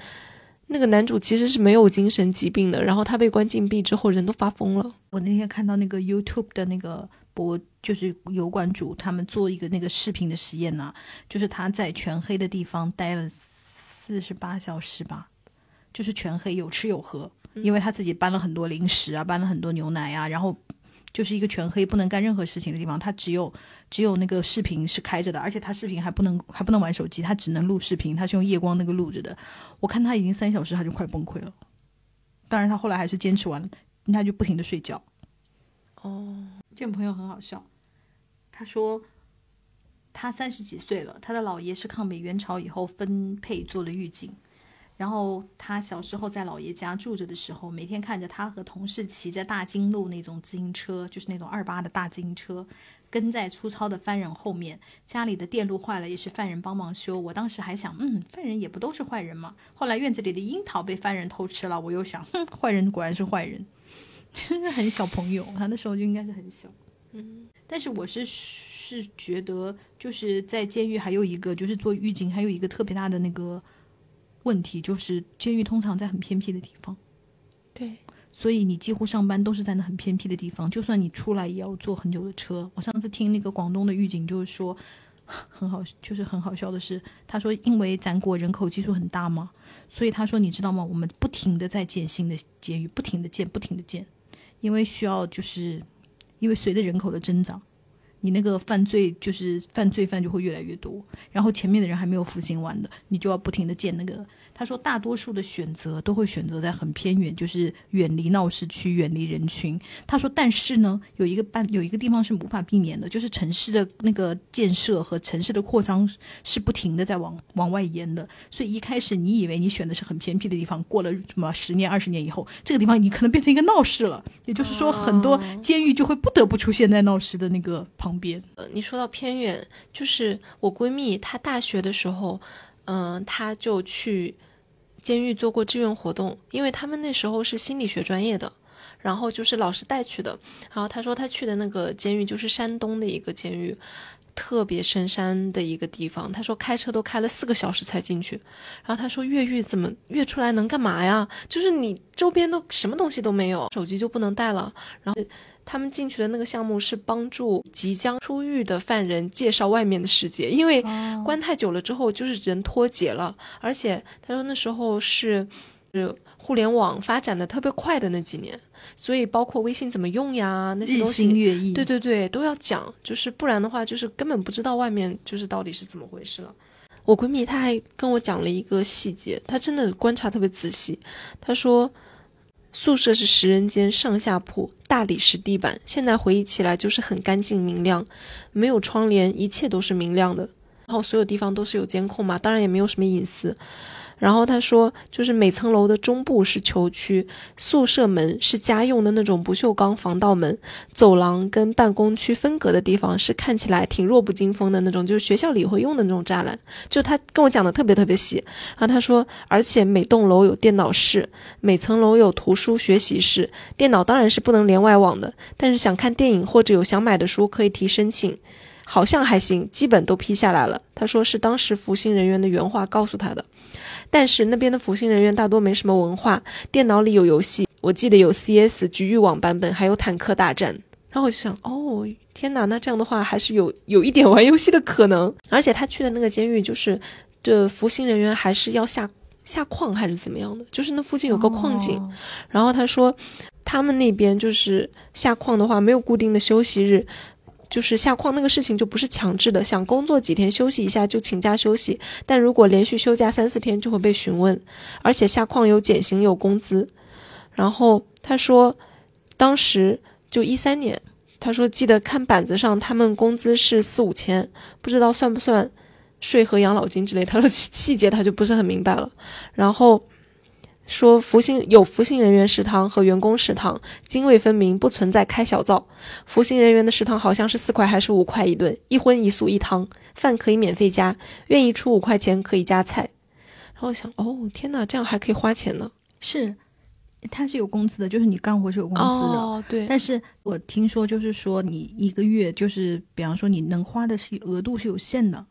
那个男主其实是没有精神疾病的，然后他被关禁闭之后，人都发疯了。我那天看到那个 YouTube 的那个博，就是油管主他们做一个那个视频的实验呐、就是他在全黑的地方待了四十八小时吧，就是全黑，有吃有喝，因为他自己搬了很多零食啊，搬了很多牛奶啊，然后就是一个全黑不能干任何事情的地方，他只有只有那个视频是开着的，而且他视频还不能还不能玩手机，他只能录视频，他是用夜光那个录着的。我看他已经三小时，他就快崩溃了。当然，他后来还是坚持完了，他就不停的睡觉。哦，这个朋友很好笑，他说他三十几岁了，他的姥爷是抗美援朝以后分配做了狱警，然后他小时候在姥爷家住着的时候，每天看着他和同事骑着大金路那种自行车，就是那种二八的大自行车，跟在粗糙的犯人后面，家里的电路坏了也是犯人帮忙修。我当时还想，嗯，犯人也不都是坏人嘛。后来院子里的樱桃被犯人偷吃了，我又想，哼，坏人果然是坏人。真的很小朋友，他那时候就应该是很小。嗯，但是我是是觉得，就是在监狱还有一个，就是做狱警还有一个特别大的那个问题，就是监狱通常在很偏僻的地方，对，所以你几乎上班都是在那很偏僻的地方，就算你出来也要坐很久的车。我上次听那个广东的狱警就是说，很好，就是很好笑的是，他说因为咱国人口基数很大嘛，所以他说你知道吗？我们不停的在建新的监狱，不停的建，不停的建，因为需要就是因为随着人口的增长。你那个犯罪就是犯罪犯就会越来越多，然后前面的人还没有服刑完的，你就要不停的建那个。他说大多数的选择都会选择在很偏远，就是远离闹市区、远离人群。他说，但是呢，有一个半有一个地方是无法避免的，就是城市的那个建设和城市的扩张是不停的在往往外延的。所以一开始你以为你选的是很偏僻的地方，过了什么十年、二十年以后，这个地方你可能变成一个闹市了。也就是说，很多监狱就会不得不出现在闹市的那个旁边。呃，你说到偏远，就是我闺蜜她大学的时候，嗯、她就去监狱做过志愿活动，因为他们那时候是心理学专业的，然后就是老师带去的。然后他说他去的那个监狱就是山东的一个监狱，特别深山的一个地方。他说开车都开了四个小时才进去。然后他说越狱怎么越出来能干嘛呀？就是你周边都什么东西都没有，手机就不能带了。然后他们进去的那个项目是帮助即将出狱的犯人介绍外面的世界，因为关太久了之后就是人脱节了，而且他说那时候是，呃，互联网发展的特别快的那几年，所以包括微信怎么用呀那些东西。月异，对对对，都要讲，就是不然的话，就是根本不知道外面就是到底是怎么回事了。我闺蜜她还跟我讲了一个细节，她真的观察特别仔细。她说，宿舍是十人间，上下铺，大理石地板，现在回忆起来就是很干净明亮，没有窗帘，一切都是明亮的。然后所有地方都是有监控嘛，当然也没有什么隐私。然后他说，就是每层楼的中部是球区，宿舍门是家用的那种不锈钢防盗门，走廊跟办公区分隔的地方是看起来挺弱不禁风的那种，就是学校里会用的那种栅栏。就他跟我讲的特别特别细。然后他说，而且每栋楼有电脑室，每层楼有图书学习室，电脑当然是不能连外网的，但是想看电影或者有想买的书可以提申请。好像还行，基本都批下来了。他说是当时服刑人员的原话告诉他的。但是那边的服刑人员大多没什么文化，电脑里有游戏，我记得有 CS 局域网版本，还有坦克大战。然后我就想，哦，天哪，那这样的话还是有有一点玩游戏的可能。而且他去的那个监狱，就是这服刑人员还是要下下矿还是怎么样的，就是那附近有个矿井。哦然后他说，他们那边就是下矿的话，没有固定的休息日。就是下矿那个事情就不是强制的，想工作几天休息一下就请假休息，但如果连续休假三四天就会被询问，而且下矿有减刑有工资。然后他说，当时就一三年，他说记得看板子上他们工资是四五千，不知道算不算税和养老金之类。他说 细节他就不是很明白了。然后说服刑有服刑人员食堂和员工食堂，泾渭分明，不存在开小灶。服刑人员的食堂好像是四块还是五块一顿，一荤一素一汤，饭可以免费加，愿意出五块钱可以加菜。然后我想，哦天哪，这样还可以花钱呢？是，他是有工资的，就是你干活是有工资的。哦，对，但是我听说，就是说你一个月，就是比方说你能花的是额度是有限的，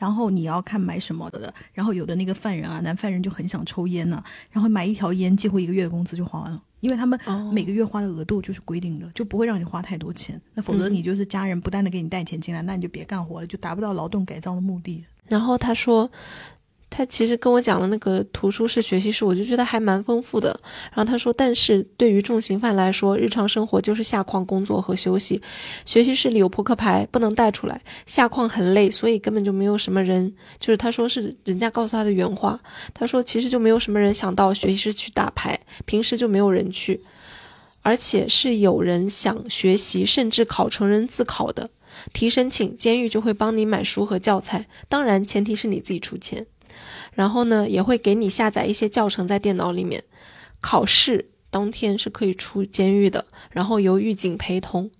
然后你要看买什么的。然后有的那个犯人啊，男犯人就很想抽烟呢、然后买一条烟几乎一个月的工资就花完了，因为他们哦每个月花的额度就是规定的，就不会让你花太多钱。那否则嗯你就是家人不断的给你带钱进来，那你就别干活了，就达不到劳动改造的目的。然后他说，他其实跟我讲的那个图书室、学习室，我就觉得还蛮丰富的。然后他说，但是对于重刑犯来说，日常生活就是下矿工作和休息。学习室里有扑克牌，不能带出来。下矿很累，所以根本就没有什么人。就是他说是人家告诉他的原话。他说其实就没有什么人想到学习室去打牌，平时就没有人去，而且是有人想学习，甚至考成人自考的。提申请，监狱就会帮你买书和教材，当然前提是你自己出钱。然后呢，也会给你下载一些教程在电脑里面。考试当天是可以出监狱的，然后由狱警陪同。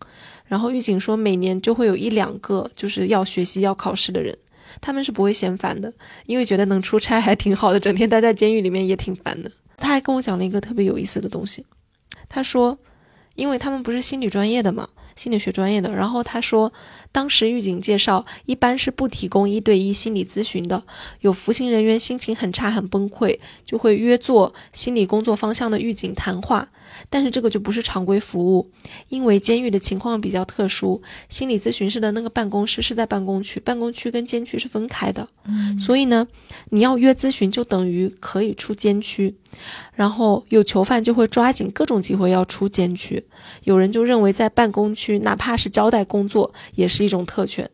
然后狱警说，每年就会有一两个就是要学习要考试的人，他们是不会嫌烦的，因为觉得能出差还挺好的，整天待在监狱里面也挺烦的。他还跟我讲了一个特别有意思的东西，他说，因为他们不是心理专业的嘛，心理学专业的。然后他说，当时狱警介绍，一般是不提供一对一心理咨询的。有服刑人员心情很差、很崩溃，就会约做心理工作方向的狱警谈话。但是这个就不是常规服务，因为监狱的情况比较特殊，心理咨询室的那个办公室是在办公区，办公区跟监区是分开的。嗯所以呢，你要约咨询就等于可以出监区，然后有囚犯就会抓紧各种机会要出监区。有人就认为在办公区，哪怕是交代工作，也是一种特权。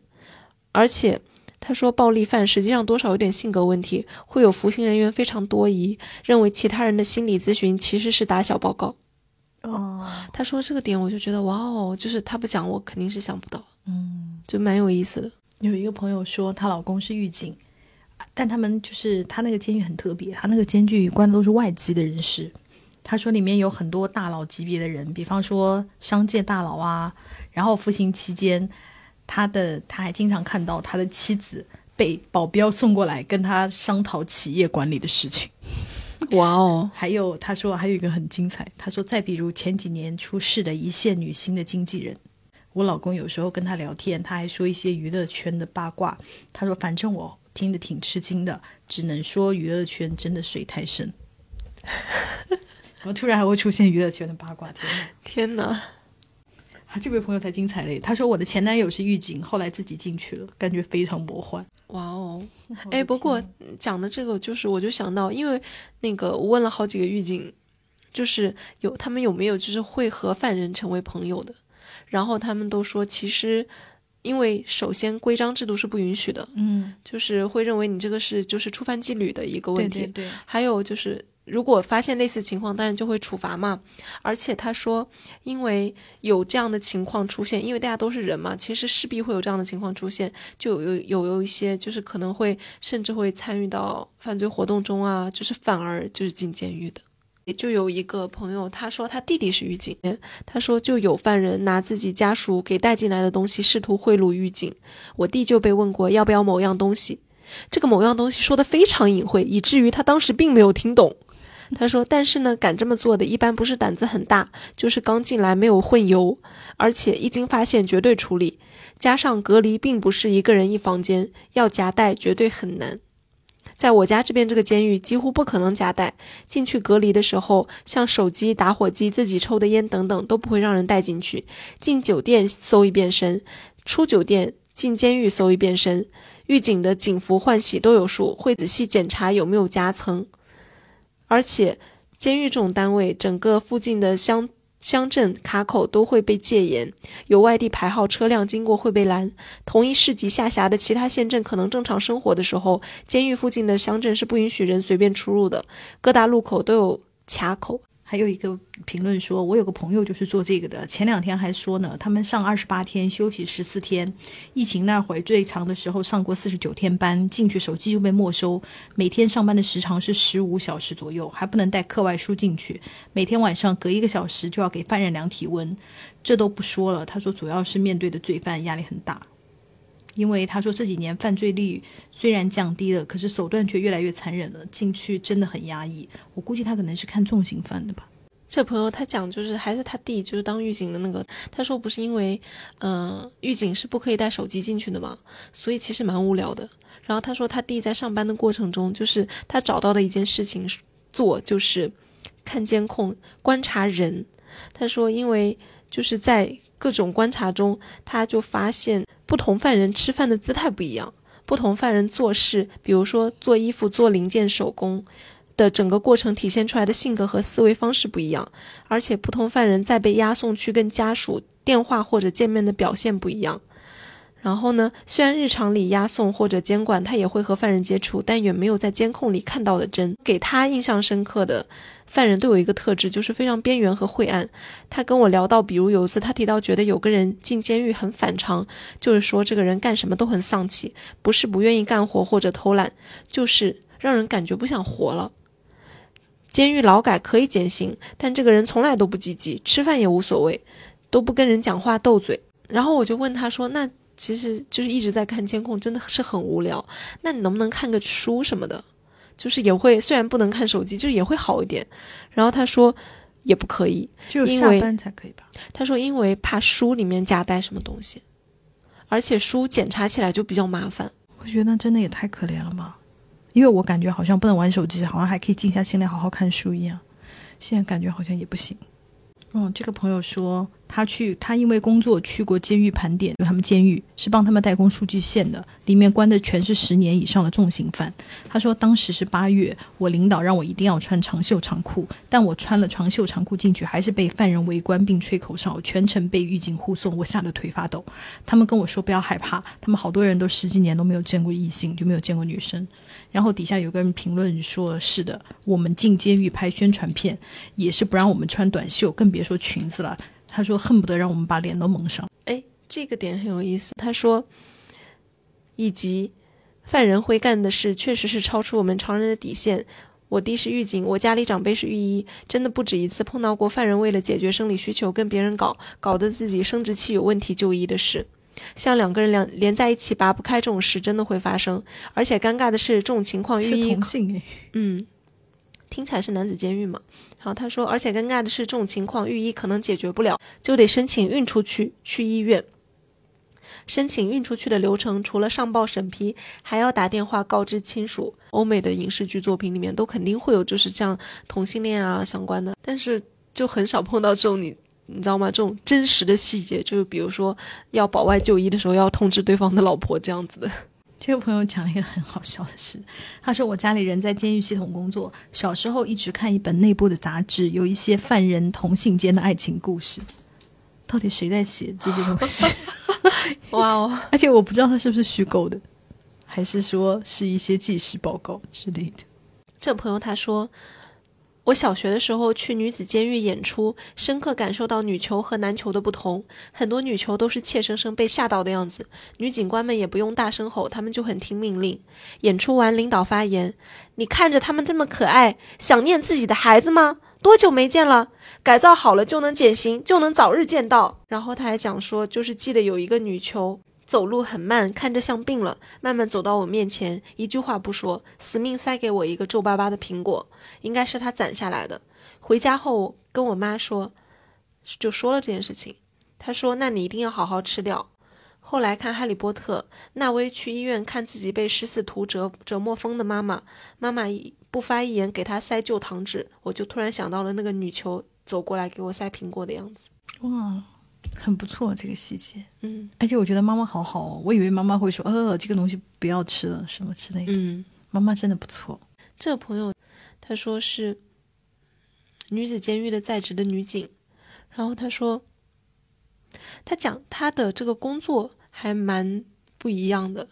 而且他说，暴力犯实际上多少有点性格问题，会有服刑人员非常多疑，认为其他人的心理咨询其实是打小报告。哦，他说这个点，我就觉得哇哦，就是他不讲，我肯定是想不到，嗯，就蛮有意思的。有一个朋友说，她老公是狱警，但他们就是他那个监狱很特别，他那个监狱关的都是外籍的人士。他说里面有很多大佬级别的人，比方说商界大佬啊。然后服刑期间，他的他还经常看到他的妻子被保镖送过来跟他商讨企业管理的事情。哇哦！还有他说还有一个很精彩，他说再比如前几年出事的一线女星的经纪人，我老公有时候跟他聊天，他还说一些娱乐圈的八卦。他说反正我听得挺吃惊的，只能说娱乐圈真的水太深。怎么突然还会出现娱乐圈的八卦？天哪！天哪！啊，这位朋友才精彩嘞！他说我的前男友是狱警，后来自己进去了，感觉非常魔幻。哇哦！哎，不过讲的这个就是，我就想到，因为那个我问了好几个狱警，就是有他们有没有就是会和犯人成为朋友的，然后他们都说，其实因为首先规章制度是不允许的，嗯，就是会认为你这个是就是触犯纪律的一个问题，对对对，还有就是。如果发现类似情况，当然就会处罚嘛。而且他说，因为有这样的情况出现，因为大家都是人嘛，其实势必会有这样的情况出现，就有有有一些就是可能会甚至会参与到犯罪活动中啊，就是反而就是进监狱的。也就有一个朋友，他说他弟弟是狱警，他说就有犯人拿自己家属给带进来的东西试图贿赂狱警，我弟就被问过要不要某样东西，这个某样东西说的非常隐晦，以至于他当时并没有听懂。他说：“但是呢，敢这么做的，一般不是胆子很大，就是刚进来没有混油，而且一经发现绝对处理。加上隔离并不是一个人一房间，要夹带绝对很难。在我家这边这个监狱，几乎不可能夹带。进去隔离的时候，像手机、打火机、自己抽的烟等等，都不会让人带进去。进酒店搜一遍身，出酒店进监狱搜一遍身。狱警的警服换洗都有数，会仔细检查有没有夹层。”而且，监狱这种单位，整个附近的乡乡镇卡口都会被戒严，有外地牌号车辆经过会被拦。同一市级下辖的其他县镇可能正常生活的时候，监狱附近的乡镇是不允许人随便出入的，各大路口都有卡口。还有一个评论说，我有个朋友就是做这个的。前两天还说呢，他们上二十八天，休息十四天。疫情那会最长的时候上过四十九天班，进去手机就被没收。每天上班的时长是十五小时左右，还不能带课外书进去。每天晚上隔一个小时就要给犯人量体温。这都不说了，他说主要是面对的罪犯压力很大。因为他说这几年犯罪率虽然降低了，可是手段却越来越残忍了。进去真的很压抑。我估计他可能是看重刑犯的吧。这朋友他讲就是还是他弟就是当狱警的那个，他说不是因为，嗯，狱警是不可以带手机进去的嘛，所以其实蛮无聊的。然后他说他弟在上班的过程中，就是他找到的一件事情做就是看监控观察人。他说因为就是在各种观察中，他就发现。不同犯人吃饭的姿态不一样，不同犯人做事，比如说做衣服、做零件、手工的整个过程体现出来的性格和思维方式不一样，而且不同犯人在被押送去跟家属电话或者见面的表现不一样。然后呢，虽然日常里押送或者监管他也会和犯人接触，但远没有在监控里看到的真。给他印象深刻的。犯人都有一个特质，就是非常边缘和晦暗。他跟我聊到，比如有一次他提到，觉得有个人进监狱很反常，就是说这个人干什么都很丧气，不是不愿意干活或者偷懒，就是让人感觉不想活了。监狱劳改可以减刑，但这个人从来都不积极，吃饭也无所谓，都不跟人讲话斗嘴。然后我就问他说：“那其实就是一直在看监控，真的是很无聊。那你能不能看个书什么的？”就是也会，虽然不能看手机，就是也会好一点。然后他说也不可以，只有下班才可以吧？他说因为怕书里面夹带什么东西，而且书检查起来就比较麻烦。我觉得那真的也太可怜了吧？因为我感觉好像不能玩手机，好像还可以静下心来好好看书一样。现在感觉好像也不行。嗯，这个朋友说他去，他因为工作去过监狱盘点，他们监狱是帮他们代工数据线的，里面关的全是十年以上的重刑犯。他说，当时是八月，我领导让我一定要穿长袖长裤，但我穿了长袖长裤进去，还是被犯人围观并吹口哨，全程被狱警护送，我吓得腿发抖。他们跟我说不要害怕，他们好多人都十几年都没有见过异性，就没有见过女生。然后底下有个人评论说：“是的，我们进监狱拍宣传片也是不让我们穿短袖，更别说裙子了。”他说：“恨不得让我们把脸都蒙上。”哎，这个点很有意思。他说，以及犯人会干的事确实是超出我们常人的底线。我弟是狱警，我家里长辈是狱医，真的不止一次碰到过犯人为了解决生理需求跟别人搞，搞得自己生殖器有问题就医的事。像两个人两连在一起拔不开这种事，真的会发生。而且尴尬的是，这种情况寓意同性哎，嗯，听起来是男子监狱嘛。然后他说，而且尴尬的是，这种情况御医可能解决不了，就得申请运出去去医院。申请运出去的流程，除了上报审批，还要打电话告知亲属。欧美的影视剧作品里面都肯定会有，就是这样同性恋啊相关的，但是就很少碰到这种你。你知道吗？这种真实的细节，就是比如说要保外就医的时候，要通知对方的老婆这样子的。这个朋友讲一个很好笑的事，他说我家里人在监狱系统工作，小时候一直看一本内部的杂志，有一些犯人同性间的爱情故事。到底谁在写这些东西？哇哦！而且我不知道他是不是虚构的，还是说是一些纪实报告之类的。这朋友他说。我小学的时候去女子监狱演出，深刻感受到女囚和男囚的不同。很多女囚都是怯生生被吓到的样子，女警官们也不用大声吼，他们就很听命令。演出完，领导发言：“你看着他们这么可爱，想念自己的孩子吗？多久没见了？改造好了就能减刑，就能早日见到。”然后他还讲说，就是记得有一个女囚。走路很慢，看着像病了，慢慢走到我面前，一句话不说，死命塞给我一个皱巴巴的苹果，应该是他攒下来的。回家后跟我妈说，就说了这件事情。他说：“那你一定要好好吃掉。”后来看《哈利波特》，纳威去医院看自己被食死徒折折磨疯的妈妈，妈妈一不发一言给他塞旧糖纸，我就突然想到了那个女囚走过来给我塞苹果的样子。哇！很不错，这个细节，嗯，而且我觉得妈妈好好哦，我以为妈妈会说，呃，这个东西不要吃了，什么之类的，嗯，妈妈真的不错。这个朋友他说是女子监狱的在职的女警，然后他说，他讲他的这个工作还蛮不一样的。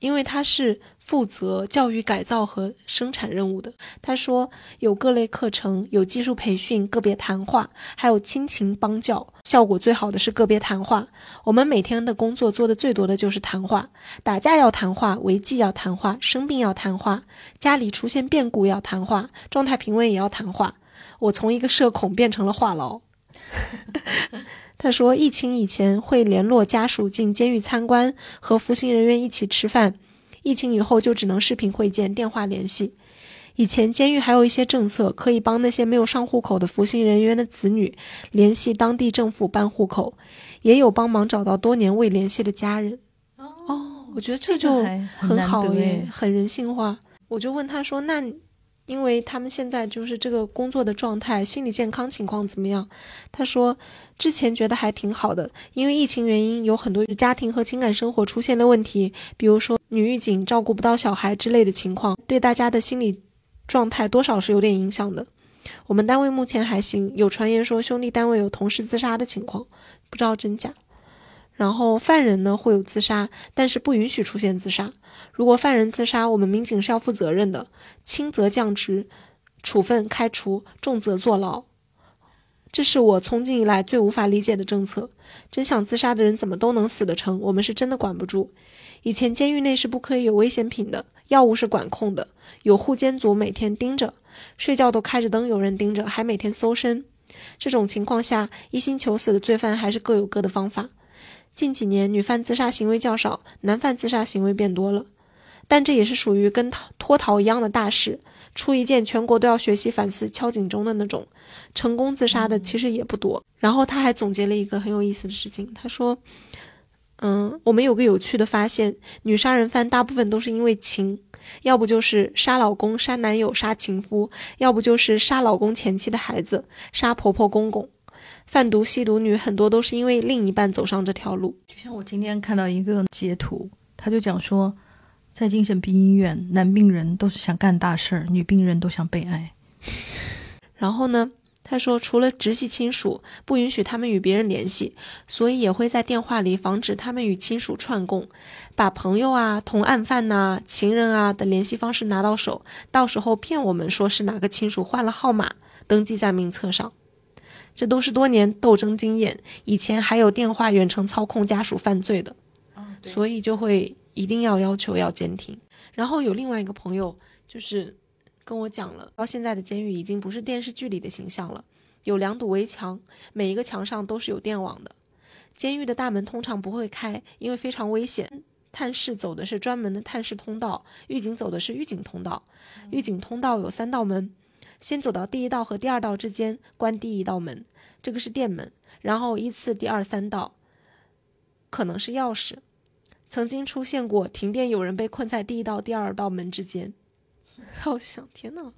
因为他是负责教育改造和生产任务的。他说有各类课程，有技术培训，个别谈话，还有亲情帮教。效果最好的是个别谈话。我们每天的工作做的最多的就是谈话。打架要谈话，违纪要谈话，生病要谈话，家里出现变故要谈话，状态平稳也要谈话。我从一个社恐变成了话痨。他说，疫情以前会联络家属进监狱参观，和服刑人员一起吃饭；疫情以后就只能视频会见、电话联系。以前监狱还有一些政策，可以帮那些没有上户口的服刑人员的子女联系当地政府办户口，也有帮忙找到多年未联系的家人。哦，我觉得这就很好耶，很人性化。我就问他说：“那？”因为他们现在就是这个工作的状态，心理健康情况怎么样？他说，之前觉得还挺好的，因为疫情原因，有很多家庭和情感生活出现了问题，比如说女狱警照顾不到小孩之类的情况，对大家的心理状态多少是有点影响的。我们单位目前还行，有传言说兄弟单位有同事自杀的情况，不知道真假。然后犯人呢会有自杀，但是不允许出现自杀。如果犯人自杀，我们民警是要负责任的，轻则降职、处分、开除，重则坐牢。这是我从今以来最无法理解的政策。真想自杀的人怎么都能死得成？我们是真的管不住。以前监狱内是不可以有危险品的，药物是管控的，有护监组每天盯着，睡觉都开着灯，有人盯着，还每天搜身。这种情况下，一心求死的罪犯还是各有各的方法。近几年，女犯自杀行为较少，男犯自杀行为变多了。但这也是属于跟脱逃一样的大事，出一件全国都要学习反思、敲警钟的那种。成功自杀的其实也不多。然后他还总结了一个很有意思的事情，他说：“嗯，我们有个有趣的发现，女杀人犯大部分都是因为情，要不就是杀老公、杀男友、杀情夫，要不就是杀老公前妻的孩子、杀婆婆公公。贩毒吸毒女很多都是因为另一半走上这条路。就像我今天看到一个截图，他就讲说，在精神病医院，男病人都是想干大事儿，女病人都想被爱。然后呢，他说除了直系亲属不允许他们与别人联系，所以也会在电话里防止他们与亲属串供，把朋友啊、同案犯呐、情人啊的联系方式拿到手，到时候骗我们说是哪个亲属换了号码，登记在名册上。这都是多年斗争经验，以前还有电话远程操控家属犯罪的，所以就会一定要要求要监听。然后有另外一个朋友就是跟我讲了，到现在的监狱已经不是电视剧里的形象了，有两堵围墙，每一个墙上都是有电网的。监狱的大门通常不会开，因为非常危险。探视走的是专门的探视通道，狱警走的是狱警通道。狱警通道有三道门。先走到第一道和第二道之间，关第一道门，这个是电门，然后依次第二三道，可能是钥匙。曾经出现过停电，有人被困在第一道、第二道门之间。好想，天呐，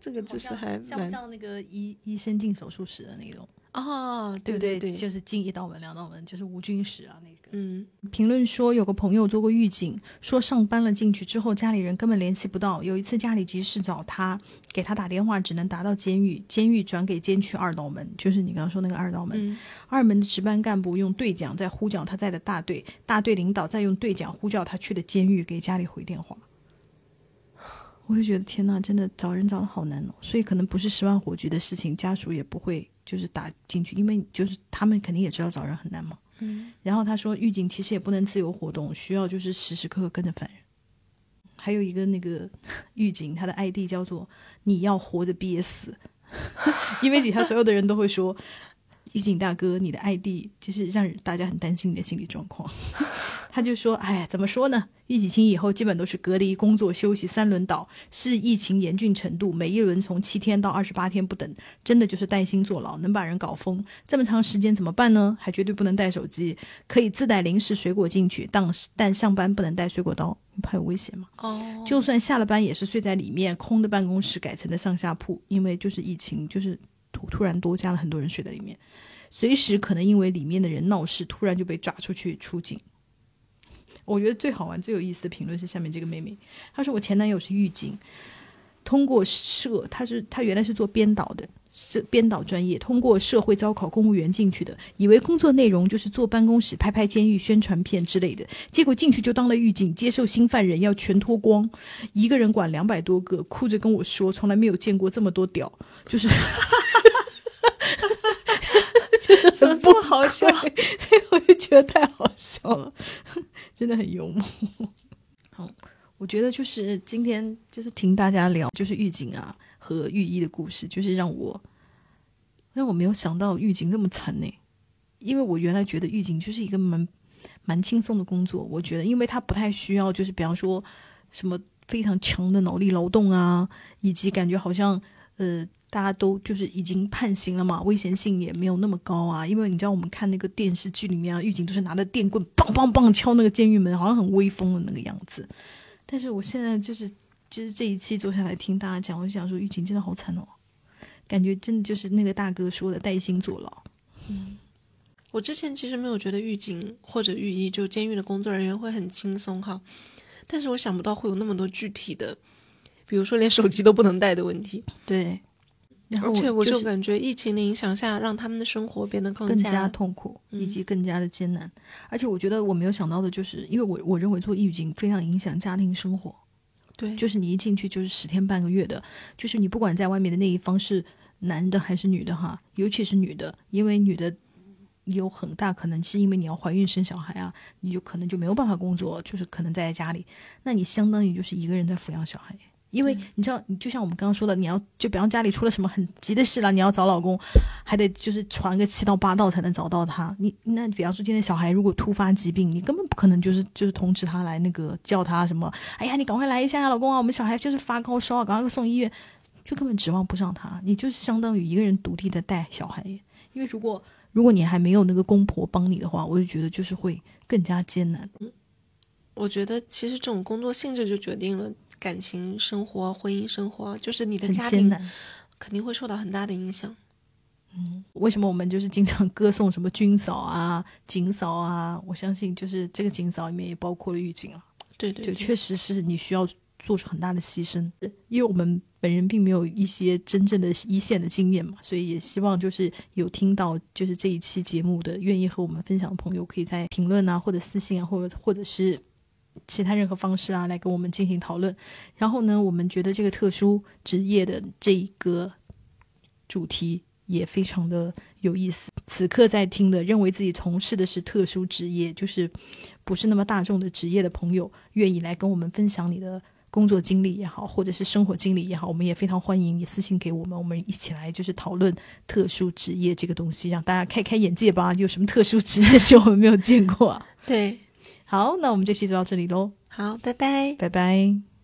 这个知识还蛮像那个医医生进手术室的那种啊，对不对？对，就是进一道门、两道门，就是无菌室啊那个。嗯，评论说有个朋友做过狱警，说上班了进去之后，家里人根本联系不到。有一次家里急事找他，给他打电话，只能打到监狱，监狱转给监区二道门，就是你刚刚说那个二道门。二门的值班干部用对讲在呼叫他在的大队，大队领导再用对讲呼叫他去的监狱，给家里回电话。我就觉得天呐，真的找人找的好难哦。所以可能不是十万火急的事情，家属也不会就是打进去，因为就是他们肯定也知道找人很难嘛。嗯。然后他说，狱警其实也不能自由活动，需要就是时时刻刻跟着犯人。还有一个那个狱警，他的 ID 叫做“你要活着憋死”，因为底下所有的人都会说。狱警大哥，你的 ID 就是让大家很担心你的心理状况。他就说：“哎，怎么说呢？狱警清以后基本都是隔离、工作、休息三轮倒，视疫情严峻程度，每一轮从七天到二十八天不等，真的就是带薪坐牢，能把人搞疯。这么长时间怎么办呢？还绝对不能带手机，可以自带零食、水果进去，但但上班不能带水果刀，怕有危险嘛。哦，就算下了班也是睡在里面，空的办公室改成的上下铺，因为就是疫情，就是突然多加了很多人睡在里面。”随时可能因为里面的人闹事，突然就被抓出去出警。我觉得最好玩、最有意思的评论是下面这个妹妹，她说：“我前男友是狱警，通过社，他是他原来是做编导的，是编导专业，通过社会招考公务员进去的，以为工作内容就是坐办公室拍拍监狱宣传片之类的，结果进去就当了狱警，接受新犯人要全脱光，一个人管两百多个，哭着跟我说，从来没有见过这么多屌，就是。” 怎么不好笑？所以 我就觉得太好笑了，真的很幽默。好，我觉得就是今天就是听大家聊，就是狱警啊和狱医的故事，就是让我让我没有想到狱警那么惨呢。因为我原来觉得狱警就是一个蛮蛮轻松的工作，我觉得，因为他不太需要，就是比方说什么非常强的脑力劳动啊，以及感觉好像呃。大家都就是已经判刑了嘛，危险性也没有那么高啊。因为你知道，我们看那个电视剧里面啊，狱警都是拿着电棍，棒棒棒敲那个监狱门，好像很威风的那个样子。但是我现在就是，就是这一期坐下来听大家讲，我就想说，狱警真的好惨哦，感觉真的就是那个大哥说的带薪坐牢。嗯，我之前其实没有觉得狱警或者狱医就监狱的工作人员会很轻松哈，但是我想不到会有那么多具体的，比如说连手机都不能带的问题。对。而且我就感觉疫情的影响下，让他们的生活变得更加痛苦，以及更加的艰难。而且我觉得我没有想到的就是，因为我我认为做狱警非常影响家庭生活。对，就是你一进去就是十天半个月的，就是你不管在外面的那一方是男的还是女的哈，尤其是女的，因为女的有很大可能是因为你要怀孕生小孩啊，你就可能就没有办法工作，就是可能在家里，那你相当于就是一个人在抚养小孩。因为你知道，你就像我们刚刚说的，你要就比方家里出了什么很急的事了，你要找老公，还得就是传个七道八道才能找到他。你那比方说今天小孩如果突发疾病，你根本不可能就是就是通知他来那个叫他什么，哎呀，你赶快来一下呀，老公啊，我们小孩就是发高烧，赶快送医院，就根本指望不上他。你就是相当于一个人独立的带小孩，因为如果如果你还没有那个公婆帮你的话，我就觉得就是会更加艰难。我觉得其实这种工作性质就决定了。感情生活、婚姻生活，就是你的家庭肯定会受到很大的影响。嗯，为什么我们就是经常歌颂什么军嫂啊、警嫂啊？我相信就是这个警嫂里面也包括了狱警啊。对对对，确实是你需要做出很大的牺牲，因为我们本人并没有一些真正的一线的经验嘛，所以也希望就是有听到就是这一期节目的愿意和我们分享的朋友，可以在评论啊，或者私信啊，或者或者是其他任何方式啊，来跟我们进行讨论。然后呢，我们觉得这个特殊职业的这一个主题也非常的有意思。此刻在听的，认为自己从事的是特殊职业，就是不是那么大众的职业的朋友，愿意来跟我们分享你的工作经历也好，或者是生活经历也好，我们也非常欢迎你私信给我们，我们一起来就是讨论特殊职业这个东西，让大家开开眼界吧。有什么特殊职业是我们没有见过啊？对，好，那我们这期就到这里喽，好，拜拜。拜拜。